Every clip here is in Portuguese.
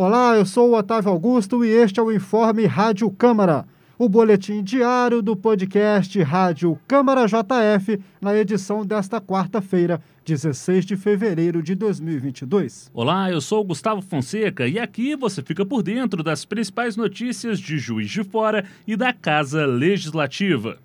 Olá, eu sou o Otávio Augusto e este é o Informe Rádio Câmara, o boletim diário do podcast Rádio Câmara JF, na edição desta quarta-feira, 16 de fevereiro de 2022. Olá, eu sou o Gustavo Fonseca e aqui você fica por dentro das principais notícias de Juiz de Fora e da Casa Legislativa.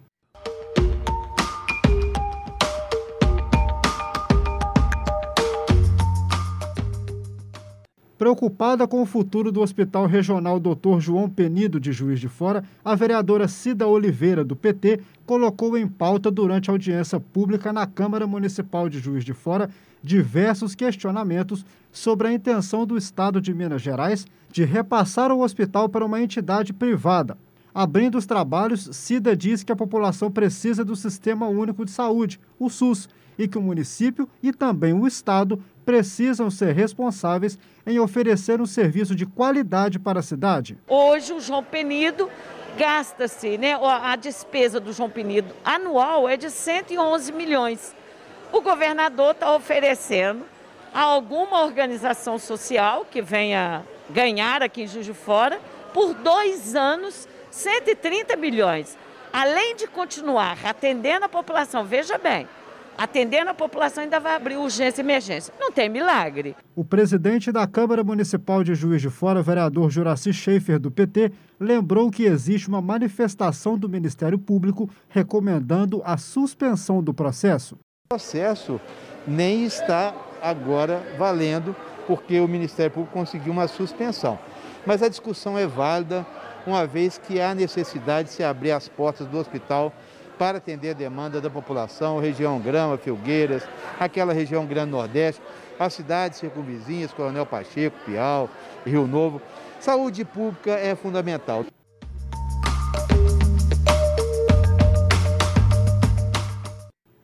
Preocupada com o futuro do Hospital Regional Dr. João Penido de Juiz de Fora, a vereadora Cida Oliveira, do PT, colocou em pauta durante a audiência pública na Câmara Municipal de Juiz de Fora diversos questionamentos sobre a intenção do Estado de Minas Gerais de repassar o hospital para uma entidade privada. Abrindo os trabalhos, Cida diz que a população precisa do Sistema Único de Saúde, o SUS, e que o município e também o Estado precisam ser responsáveis em oferecer um serviço de qualidade para a cidade. Hoje, o João Penido gasta-se, né, a despesa do João Penido anual é de 111 milhões. O governador está oferecendo a alguma organização social que venha ganhar aqui em Juiz de Fora, por dois anos, 130 milhões. Além de continuar atendendo a população, veja bem, atendendo a população, ainda vai abrir urgência e emergência. Não tem milagre. O presidente da Câmara Municipal de Juiz de Fora, vereador Juraci Schaefer, do PT, lembrou que existe uma manifestação do Ministério Público recomendando a suspensão do processo. O processo nem está agora valendo, porque o Ministério Público conseguiu uma suspensão. Mas a discussão é válida, uma vez que há necessidade de se abrir as portas do hospital para atender a demanda da população, região Grama, Filgueiras, aquela região Grande Nordeste, as cidades circunvizinhas, Coronel Pacheco, Piau, Rio Novo. Saúde pública é fundamental.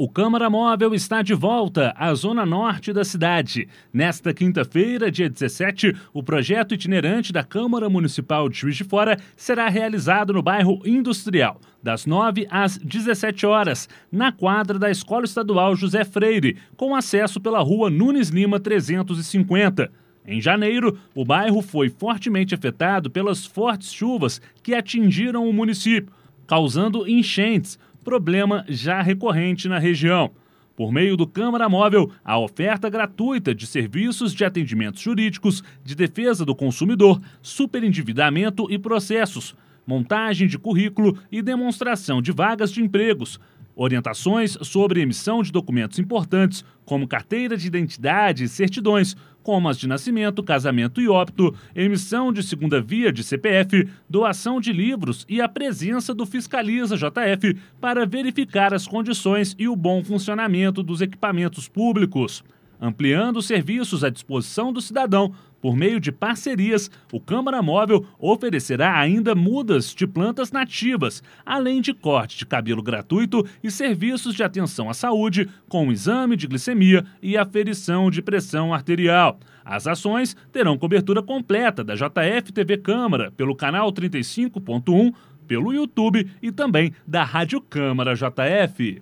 O Câmara Móvel está de volta à zona norte da cidade. Nesta quinta-feira, dia 17, o projeto itinerante da Câmara Municipal de Juiz de Fora será realizado no bairro Industrial, das 9 às 17 horas, na quadra da Escola Estadual José Freire, com acesso pela rua Nunes Lima 350. Em janeiro, o bairro foi fortemente afetado pelas fortes chuvas que atingiram o município, causando enchentes problema já recorrente na região. Por meio do Câmara Móvel, a oferta gratuita de serviços de atendimentos jurídicos, de defesa do consumidor, superendividamento e processos, montagem de currículo e demonstração de vagas de empregos, orientações sobre emissão de documentos importantes, como carteira de identidade e certidões, como as de nascimento, casamento e óbito, emissão de segunda via de CPF, doação de livros e a presença do Fiscaliza JF para verificar as condições e o bom funcionamento dos equipamentos públicos. Ampliando os serviços à disposição do cidadão, por meio de parcerias, o Câmara Móvel oferecerá ainda mudas de plantas nativas, além de corte de cabelo gratuito e serviços de atenção à saúde, com exame de glicemia e aferição de pressão arterial. As ações terão cobertura completa da JF TV Câmara pelo canal 35.1, pelo YouTube e também da Rádio Câmara JF.